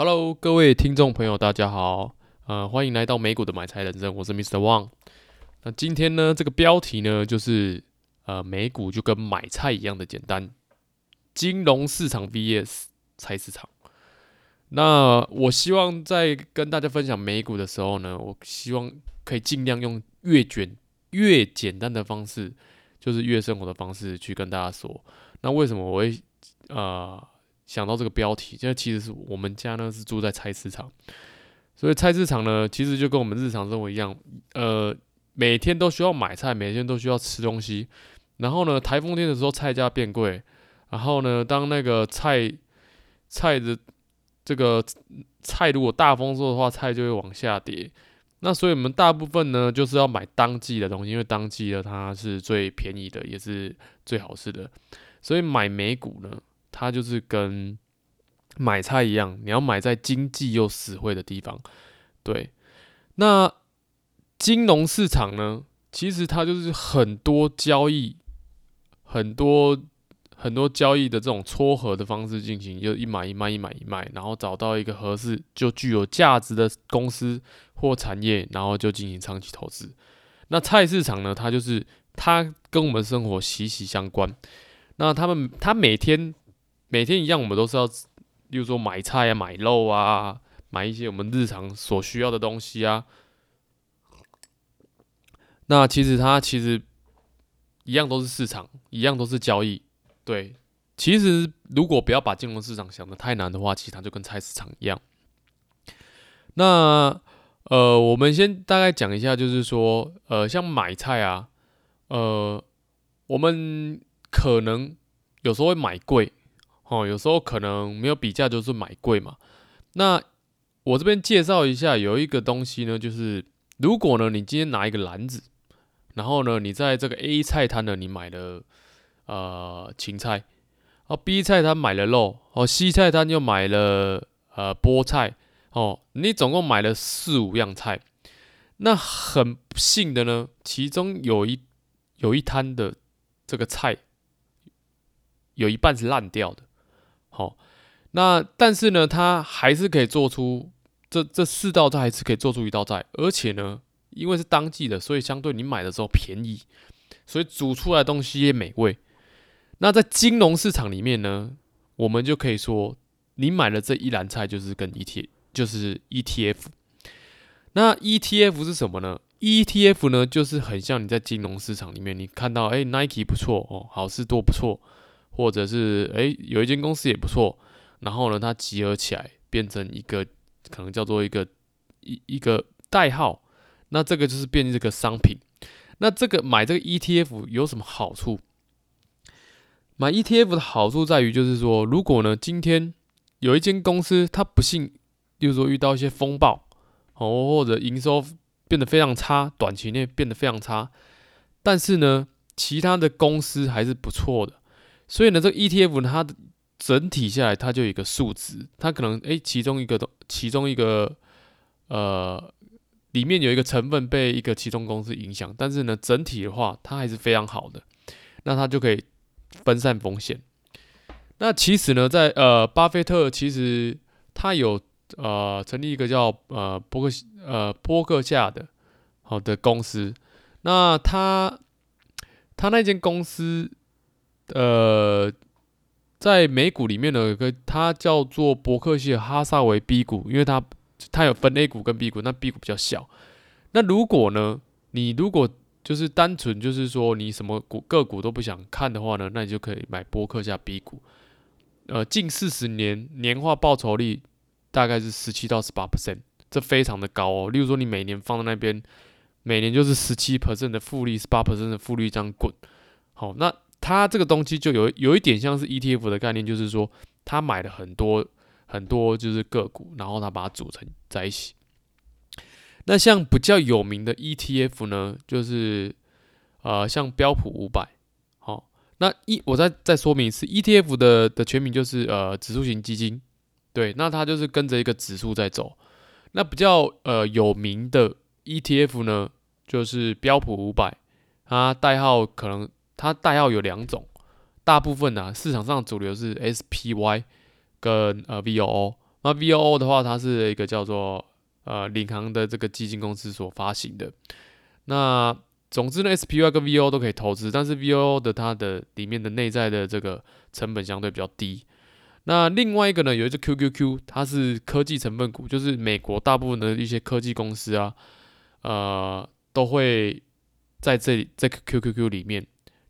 Hello，各位听众朋友，大家好，呃，欢迎来到美股的买菜人生，我是 Mr. Wang。那今天呢，这个标题呢，就是呃，美股就跟买菜一样的简单，金融市场 VS 菜市场。那我希望在跟大家分享美股的时候呢，我希望可以尽量用越卷越简单的方式，就是越生活的方式去跟大家说。那为什么我会呃？想到这个标题，这其实是我们家呢是住在菜市场，所以菜市场呢其实就跟我们日常生活一样，呃，每天都需要买菜，每天都需要吃东西。然后呢，台风天的时候菜价变贵，然后呢，当那个菜菜的这个菜如果大丰收的话，菜就会往下跌。那所以我们大部分呢就是要买当季的东西，因为当季的它是最便宜的，也是最好吃的。所以买美股呢。它就是跟买菜一样，你要买在经济又实惠的地方。对，那金融市场呢？其实它就是很多交易，很多很多交易的这种撮合的方式进行，就一买一卖，一买一卖，然后找到一个合适就具有价值的公司或产业，然后就进行长期投资。那菜市场呢？它就是它跟我们生活息息相关。那他们，他每天。每天一样，我们都是要，例如说买菜啊、买肉啊、买一些我们日常所需要的东西啊。那其实它其实一样都是市场，一样都是交易。对，其实如果不要把金融市场想得太难的话，其实它就跟菜市场一样。那呃，我们先大概讲一下，就是说，呃，像买菜啊，呃，我们可能有时候会买贵。哦，有时候可能没有比价，就是买贵嘛。那我这边介绍一下，有一个东西呢，就是如果呢，你今天拿一个篮子，然后呢，你在这个 A 菜摊呢，你买了呃芹菜，哦 B 菜摊买了肉，哦 C 菜摊又买了呃菠菜，哦，你总共买了四五样菜。那很不幸的呢，其中有一有一摊的这个菜有一半是烂掉的。好，那但是呢，它还是可以做出这这四道菜，还是可以做出一道菜，而且呢，因为是当季的，所以相对你买的时候便宜，所以煮出来东西也美味。那在金融市场里面呢，我们就可以说，你买的这一篮菜就是跟 E T 就是 ETF。那 ETF 是什么呢？ETF 呢，就是很像你在金融市场里面，你看到哎，Nike 不错哦，好事多不错。或者是诶，有一间公司也不错，然后呢，它集合起来变成一个可能叫做一个一一个代号，那这个就是变成这个商品。那这个买这个 ETF 有什么好处？买 ETF 的好处在于，就是说，如果呢，今天有一间公司它不幸，例如说遇到一些风暴哦，或者营收变得非常差，短期内变得非常差，但是呢，其他的公司还是不错的。所以呢，这个 ETF 呢，它整体下来，它就有一个数值，它可能诶，其中一个其中一个呃，里面有一个成分被一个其中公司影响，但是呢，整体的话，它还是非常好的，那它就可以分散风险。那其实呢，在呃，巴菲特其实他有呃成立一个叫呃波克呃波克夏的好的公司，那他他那间公司。呃，在美股里面呢，有个它叫做伯克希尔哈撒韦 B 股，因为它它有分 A 股跟 B 股，那 B 股比较小。那如果呢，你如果就是单纯就是说你什么股个股都不想看的话呢，那你就可以买伯克希尔 B 股。呃，近四十年年化报酬率大概是十七到十八 percent，这非常的高哦。例如说你每年放在那边，每年就是十七 percent 的复利，十八 percent 的复利这样滚。好，那。它这个东西就有有一点像是 ETF 的概念，就是说他买了很多很多就是个股，然后他把它组成在一起。那像比较有名的 ETF 呢，就是呃像标普五百，好，那一我再再说明一次，ETF 的的全名就是呃指数型基金，对，那它就是跟着一个指数在走。那比较呃有名的 ETF 呢，就是标普五百，它代号可能。它代号有两种，大部分呢、啊、市场上主流是 SPY 跟呃 VOO 那 VOO 的话，它是一个叫做呃领航的这个基金公司所发行的。那总之呢，SPY 跟 VOO 都可以投资，但是 VOO 的它的里面的内在的这个成本相对比较低。那另外一个呢，有一只 QQQ，它是科技成分股，就是美国大部分的一些科技公司啊，呃，都会在这里这个 QQQ 里面，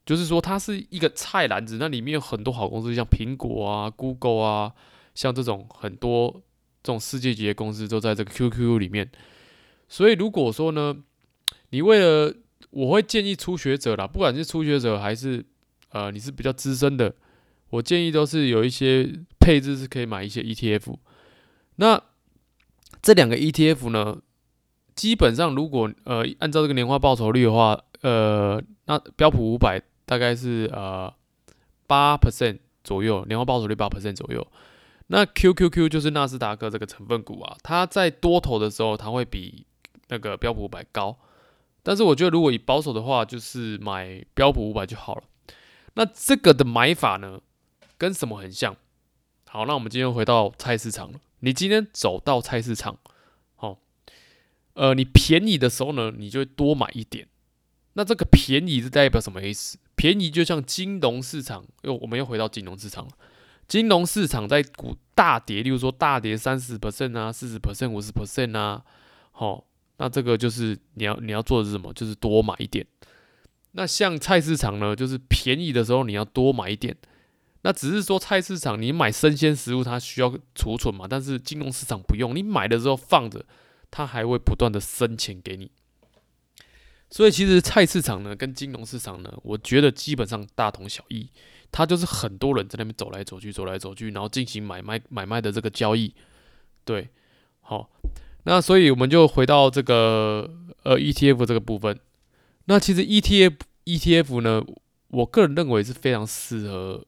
就是说它是一个菜篮子，那里面有很多好公司，像苹果啊、Google 啊，像这种很多这种世界级的公司都在这个 QQ 里面。所以如果说呢，你为了，我会建议初学者啦，不管是初学者还是呃你是比较资深的。我建议都是有一些配置是可以买一些 ETF，那这两个 ETF 呢，基本上如果呃按照这个年化报酬率的话，呃，那标普五百大概是呃八 percent 左右，年化报酬率八 percent 左右。那 QQQ 就是纳斯达克这个成分股啊，它在多头的时候，它会比那个标普五百高，但是我觉得如果以保守的话，就是买标普五百就好了。那这个的买法呢？跟什么很像？好，那我们今天回到菜市场了。你今天走到菜市场，好，呃，你便宜的时候呢，你就会多买一点。那这个便宜是代表什么意思？便宜就像金融市场，又我们又回到金融市场了。金融市场在股大跌，例如说大跌三十 percent 啊、四十 percent、五十 percent 啊，好，那这个就是你要你要做的是什么？就是多买一点。那像菜市场呢，就是便宜的时候你要多买一点。那只是说菜市场，你买生鲜食物它需要储存嘛，但是金融市场不用，你买的时候放着，它还会不断的生钱给你。所以其实菜市场呢，跟金融市场呢，我觉得基本上大同小异，它就是很多人在那边走来走去，走来走去，然后进行买卖买卖的这个交易。对，好，那所以我们就回到这个呃 ETF 这个部分。那其实 ETF ETF 呢，我个人认为是非常适合。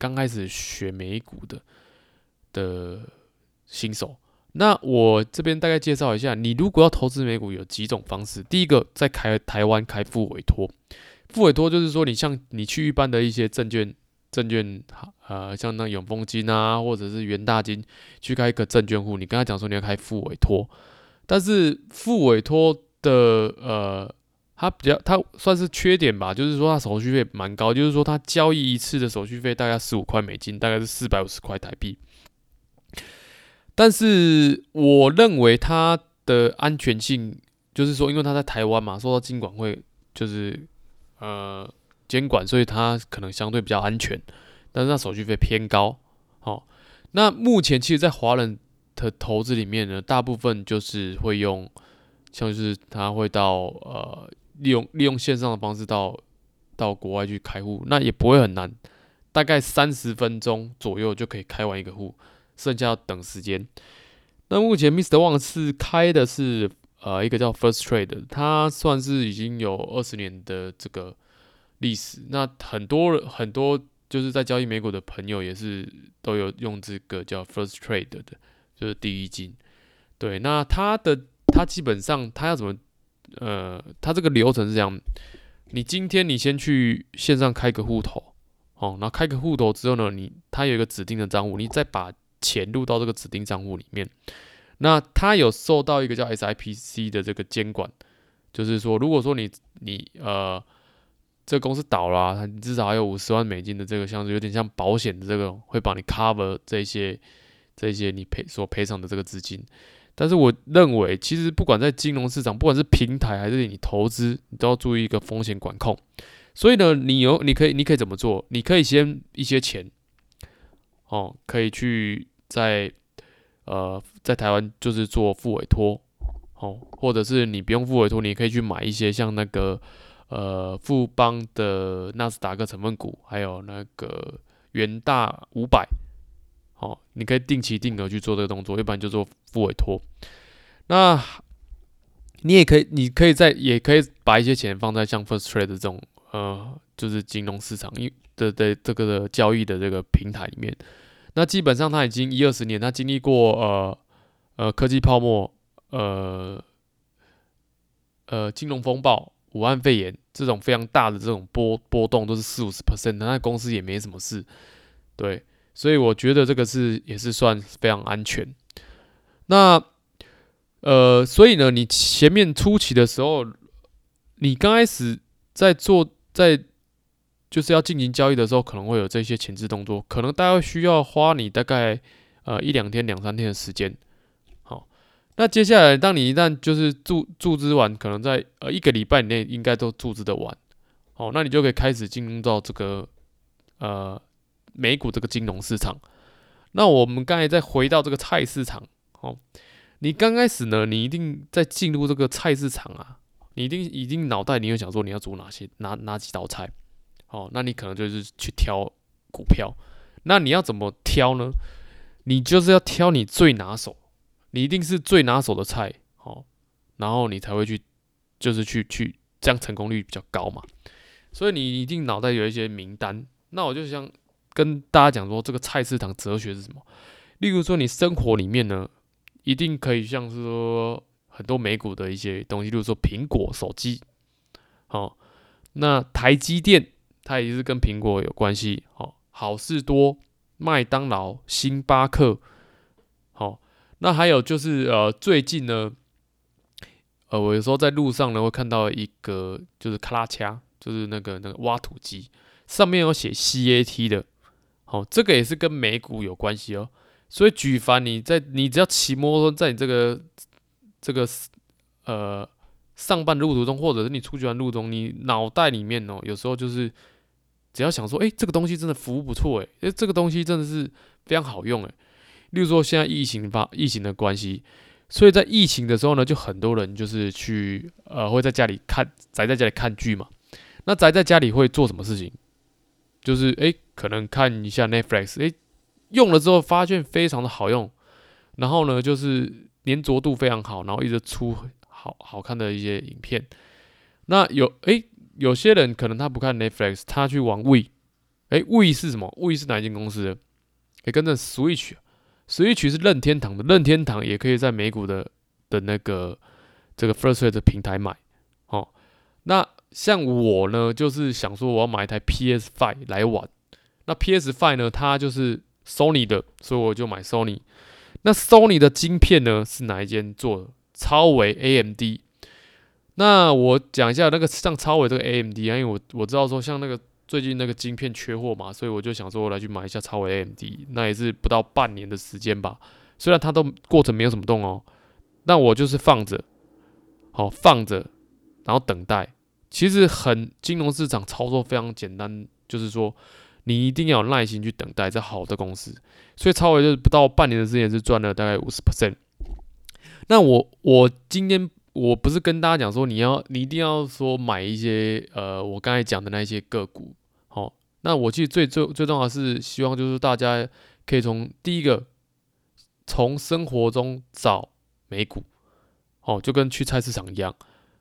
刚开始学美股的的新手，那我这边大概介绍一下，你如果要投资美股，有几种方式。第一个，在开台湾开复委托，复委托就是说，你像你去一般的一些证券证券，呃，像那永丰金啊，或者是元大金，去开一个证券户，你跟他讲说你要开复委托，但是复委托的呃。它比较，它算是缺点吧，就是说它手续费蛮高，就是说它交易一次的手续费大概十五块美金，大概是四百五十块台币。但是我认为它的安全性，就是说，因为它在台湾嘛，受到金管会就是呃监管，所以它可能相对比较安全，但是它手续费偏高。好，那目前其实，在华人的投资里面呢，大部分就是会用，像是他会到呃。利用利用线上的方式到到国外去开户，那也不会很难，大概三十分钟左右就可以开完一个户，剩下要等时间。那目前 Mr. Wang 是开的是呃一个叫 First Trade，它算是已经有二十年的这个历史。那很多很多就是在交易美股的朋友也是都有用这个叫 First Trade 的，就是第一金。对，那它的它基本上它要怎么？呃，它这个流程是这样：你今天你先去线上开个户头，哦，然后开个户头之后呢，你它有一个指定的账户，你再把钱入到这个指定账户里面。那它有受到一个叫 SIPC 的这个监管，就是说，如果说你你呃这公司倒了啊，你至少还有五十万美金的这个像是有点像保险的这个会帮你 cover 这些这些你赔所赔偿的这个资金。但是我认为，其实不管在金融市场，不管是平台还是你投资，你都要注意一个风险管控。所以呢，你有你可以你可以怎么做？你可以先一些钱，哦，可以去在呃在台湾就是做副委托，哦，或者是你不用副委托，你可以去买一些像那个呃富邦的纳斯达克成分股，还有那个元大五百。好，你可以定期定额去做这个动作，一般就做副委托。那你也可以，你可以在，也可以把一些钱放在像 First Trade 这种，呃，就是金融市场的的的这个的交易的这个平台里面。那基本上它已经一二十年，它经历过呃呃科技泡沫，呃呃金融风暴、武汉肺炎这种非常大的这种波波动，都是四五十 percent，那公司也没什么事，对。所以我觉得这个是也是算非常安全。那呃，所以呢，你前面初期的时候，你刚开始在做在就是要进行交易的时候，可能会有这些前置动作，可能大概需要花你大概呃一两天、两三天的时间。好，那接下来，当你一旦就是注注资完，可能在呃一个礼拜以内应该都注资的完，好，那你就可以开始进入到这个呃美股这个金融市场。那我们刚才再回到这个菜市场，好。你刚开始呢，你一定在进入这个菜市场啊，你一定一定脑袋你会想说你要煮哪些哪哪几道菜，哦，那你可能就是去挑股票，那你要怎么挑呢？你就是要挑你最拿手，你一定是最拿手的菜，哦，然后你才会去，就是去去这样成功率比较高嘛。所以你一定脑袋有一些名单，那我就想跟大家讲说，这个菜市场哲学是什么？例如说你生活里面呢。一定可以像是说很多美股的一些东西，例如说苹果手机，好，那台积电它也是跟苹果有关系，好，好事多、麦当劳、星巴克，好，那还有就是呃最近呢，呃我有时候在路上呢会看到一个就是卡拉恰，就是那个那个挖土机，上面有写 CAT 的，好，这个也是跟美股有关系哦。所以举凡你在你只要骑摩托，在你这个这个呃上班路途中，或者是你出去玩路中，你脑袋里面哦，有时候就是只要想说，哎，这个东西真的服务不错，哎，哎，这个东西真的是非常好用，哎。例如说现在疫情发疫情的关系，所以在疫情的时候呢，就很多人就是去呃会在家里看宅在家里看剧嘛。那宅在家里会做什么事情？就是哎，可能看一下 Netflix，哎。用了之后发现非常的好用，然后呢，就是粘着度非常好，然后一直出好好看的一些影片。那有诶、有些人可能他不看 Netflix，他去玩 We，。诶，We 是什么？We 是哪一间公司的？诶，跟着 Switch，Switch 是任天堂的，任天堂也可以在美股的的那个这个 Firstrate 平台买。哦，那像我呢，就是想说我要买一台 PS Five 来玩。那 PS Five 呢，它就是。Sony 的，所以我就买 Sony。那 Sony 的晶片呢，是哪一间做的？超微 AMD。那我讲一下那个像超微这个 AMD 啊，因为我我知道说像那个最近那个晶片缺货嘛，所以我就想说我来去买一下超微 AMD。那也是不到半年的时间吧，虽然它都过程没有什么动哦，但我就是放着，好放着，然后等待。其实很金融市场操作非常简单，就是说。你一定要有耐心去等待这好的公司，所以超微就是不到半年的时间是赚了大概五十 percent。那我我今天我不是跟大家讲说你要你一定要说买一些呃我刚才讲的那些个股，好，那我其实最最最重要的是希望就是大家可以从第一个从生活中找美股，好，就跟去菜市场一样，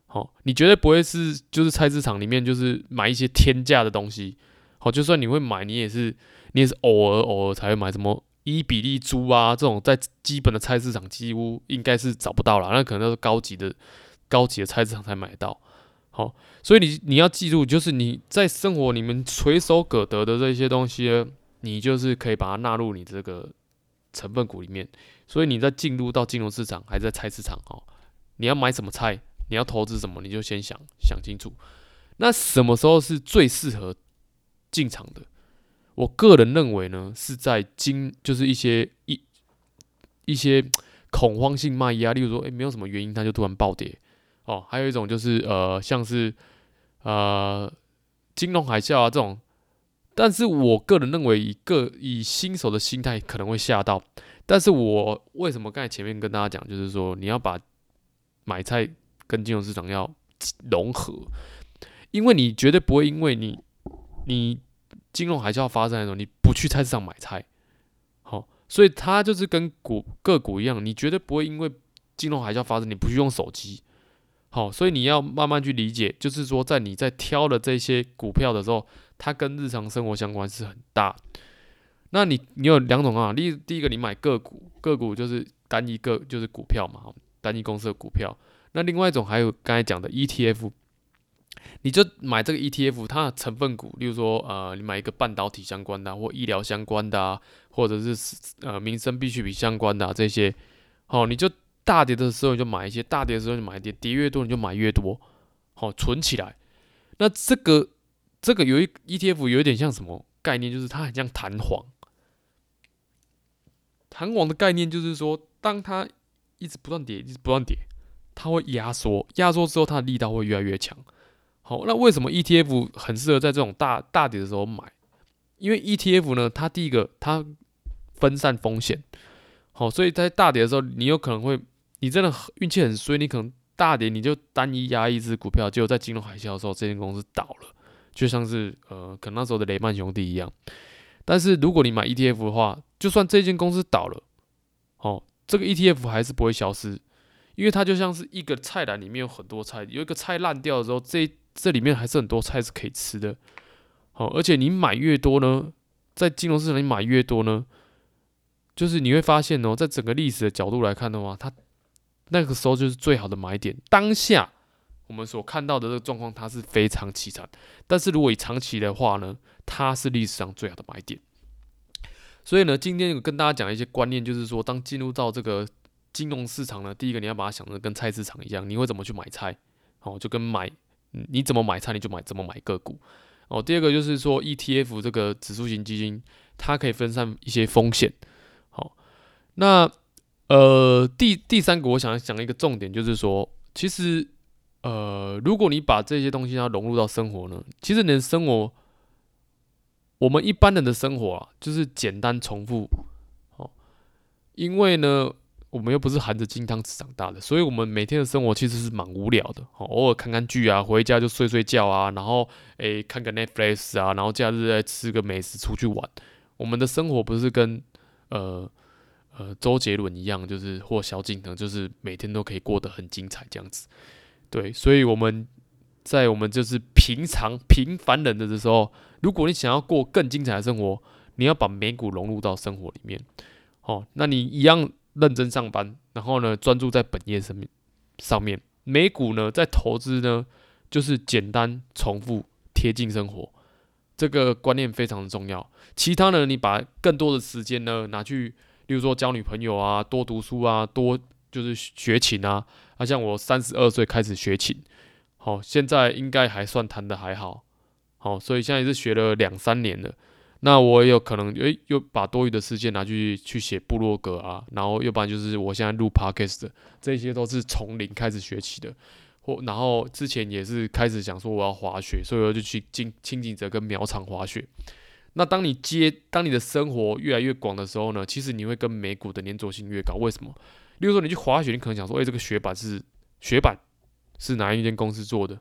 好，你绝对不会是就是菜市场里面就是买一些天价的东西。好，就算你会买，你也是你也是偶尔偶尔才会买，什么伊比利猪啊这种，在基本的菜市场几乎应该是找不到了，那可能都是高级的高级的菜市场才买到。好，所以你你要记住，就是你在生活里面垂手可得的这些东西，你就是可以把它纳入你这个成分股里面。所以你在进入到金融市场还是在菜市场哦，你要买什么菜，你要投资什么，你就先想想清楚。那什么时候是最适合进场的，我个人认为呢，是在今就是一些一一些恐慌性卖压，例如说，诶、欸，没有什么原因，它就突然暴跌哦。还有一种就是呃，像是呃金融海啸啊这种，但是我个人认为，以个以新手的心态可能会吓到。但是我为什么刚才前面跟大家讲，就是说你要把买菜跟金融市场要融合，因为你绝对不会因为你。你金融海啸发生的时候，你不去菜市场买菜，好，所以它就是跟股个股一样，你绝对不会因为金融海啸发生，你不去用手机，好，所以你要慢慢去理解，就是说在你在挑的这些股票的时候，它跟日常生活相关是很大。那你你有两种啊，第第一个你买个股，个股就是单一个就是股票嘛，单一公司的股票。那另外一种还有刚才讲的 ETF。你就买这个 ETF，它的成分股，例如说呃，你买一个半导体相关的、或医疗相关的、啊，或者是呃民生必需品相关的、这些，好，你就大跌的时候你就买一些，大跌的时候你买一点，跌越多你就买越多，好，存起来。那这个这个有一 ETF 有一点像什么概念？就是它很像弹簧。弹簧的概念就是说，当它一直不断跌，一直不断跌，它会压缩，压缩之后它的力道会越来越强。好，那为什么 ETF 很适合在这种大大跌的时候买？因为 ETF 呢，它第一个它分散风险。好，所以在大跌的时候，你有可能会，你真的运气很衰，你可能。大跌你就单一压一只股票，结果在金融海啸的时候，这间公司倒了，就像是呃，可能那时候的雷曼兄弟一样。但是如果你买 ETF 的话，就算这间公司倒了，哦，这个 ETF 还是不会消失，因为它就像是一个菜篮里面有很多菜，有一个菜烂掉的时候，这这里面还是很多菜是可以吃的。好，而且你买越多呢，在金融市场你买越多呢，就是你会发现哦，在整个历史的角度来看的话，它。那个时候就是最好的买点。当下我们所看到的这个状况，它是非常凄惨。但是如果以长期的话呢，它是历史上最好的买点。所以呢，今天有跟大家讲一些观念，就是说，当进入到这个金融市场呢，第一个你要把它想的跟菜市场一样，你会怎么去买菜？哦，就跟买你怎么买菜，你就买怎么买个股。哦，第二个就是说，ETF 这个指数型基金，它可以分散一些风险。好，那。呃，第第三个，我想讲一个重点，就是说，其实，呃，如果你把这些东西要融入到生活呢，其实你的生活，我们一般人的生活啊，就是简单重复，哦，因为呢，我们又不是含着金汤匙长大的，所以我们每天的生活其实是蛮无聊的，哦，偶尔看看剧啊，回家就睡睡觉啊，然后诶看个 Netflix 啊，然后假日再吃个美食出去玩，我们的生活不是跟呃。呃，周杰伦一样，就是或萧敬腾，就是每天都可以过得很精彩这样子。对，所以我们在我们就是平常平凡人的的时候，如果你想要过更精彩的生活，你要把美股融入到生活里面。哦，那你一样认真上班，然后呢，专注在本业上面上面。美股呢，在投资呢，就是简单、重复、贴近生活，这个观念非常的重要。其他呢，你把更多的时间呢拿去。例如说交女朋友啊，多读书啊，多就是学琴啊。啊，像我三十二岁开始学琴，好，现在应该还算弹得还好，好，所以现在也是学了两三年了。那我也有可能诶、又把多余的时间拿去去写部落格啊，然后要不然就是我现在录 podcast 的，这些都是从零开始学起的。或然后之前也是开始想说我要滑雪，所以我就去进轻井泽跟苗场滑雪。那当你接，当你的生活越来越广的时候呢，其实你会跟美股的粘着性越高。为什么？例如说你去滑雪，你可能想说，诶、这个雪板是雪板是哪一间公司做的？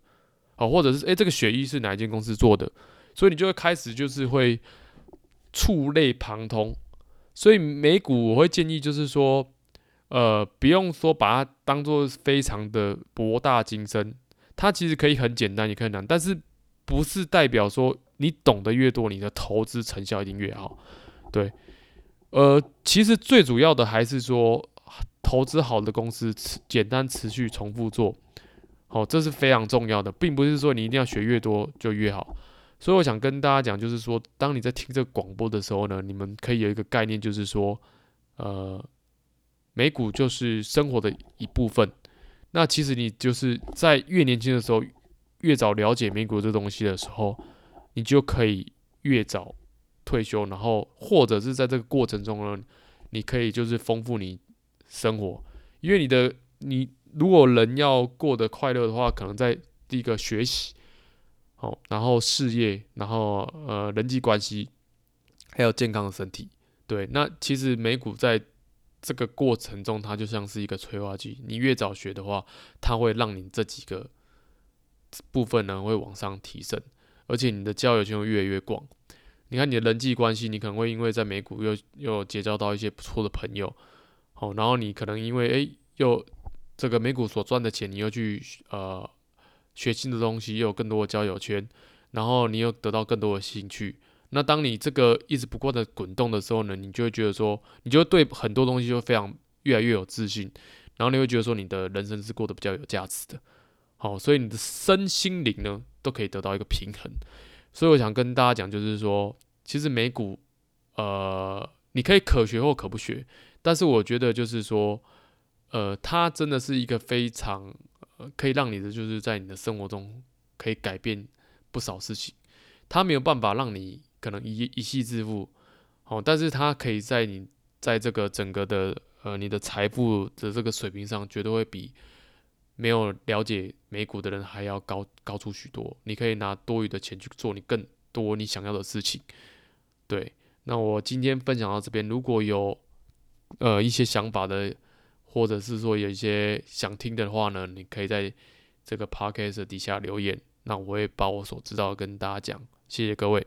好，或者是诶、这个雪衣是哪一间公司做的？所以你就会开始就是会触类旁通。所以美股我会建议就是说，呃，不用说把它当做非常的博大精深，它其实可以很简单，也可以难，但是不是代表说。你懂得越多，你的投资成效一定越好。对，呃，其实最主要的还是说，投资好的公司，简单持续重复做，好，这是非常重要的，并不是说你一定要学越多就越好。所以我想跟大家讲，就是说，当你在听这个广播的时候呢，你们可以有一个概念，就是说，呃，美股就是生活的一部分。那其实你就是在越年轻的时候，越早了解美股这东西的时候。你就可以越早退休，然后或者是在这个过程中呢，你可以就是丰富你生活，因为你的你如果人要过得快乐的话，可能在第一个学习，好，然后事业，然后呃人际关系，还有健康的身体，对，那其实美股在这个过程中，它就像是一个催化剂，你越早学的话，它会让你这几个部分呢会往上提升。而且你的交友圈会越来越广，你看你的人际关系，你可能会因为在美股又又结交到一些不错的朋友，好，然后你可能因为诶、又这个美股所赚的钱，你又去呃学新的东西，又有更多的交友圈，然后你又得到更多的兴趣。那当你这个一直不断的滚动的时候呢，你就会觉得说，你就对很多东西就非常越来越有自信，然后你会觉得说你的人生是过得比较有价值的。好，所以你的身心灵呢都可以得到一个平衡。所以我想跟大家讲，就是说，其实美股，呃，你可以可学或可不学，但是我觉得就是说，呃，它真的是一个非常，呃，可以让你的就是在你的生活中可以改变不少事情。它没有办法让你可能一一夕致富，哦，但是它可以在你在这个整个的呃你的财富的这个水平上，绝对会比。没有了解美股的人还要高高出许多。你可以拿多余的钱去做你更多你想要的事情。对，那我今天分享到这边，如果有呃一些想法的，或者是说有一些想听的话呢，你可以在这个 podcast 底下留言，那我会把我所知道的跟大家讲。谢谢各位。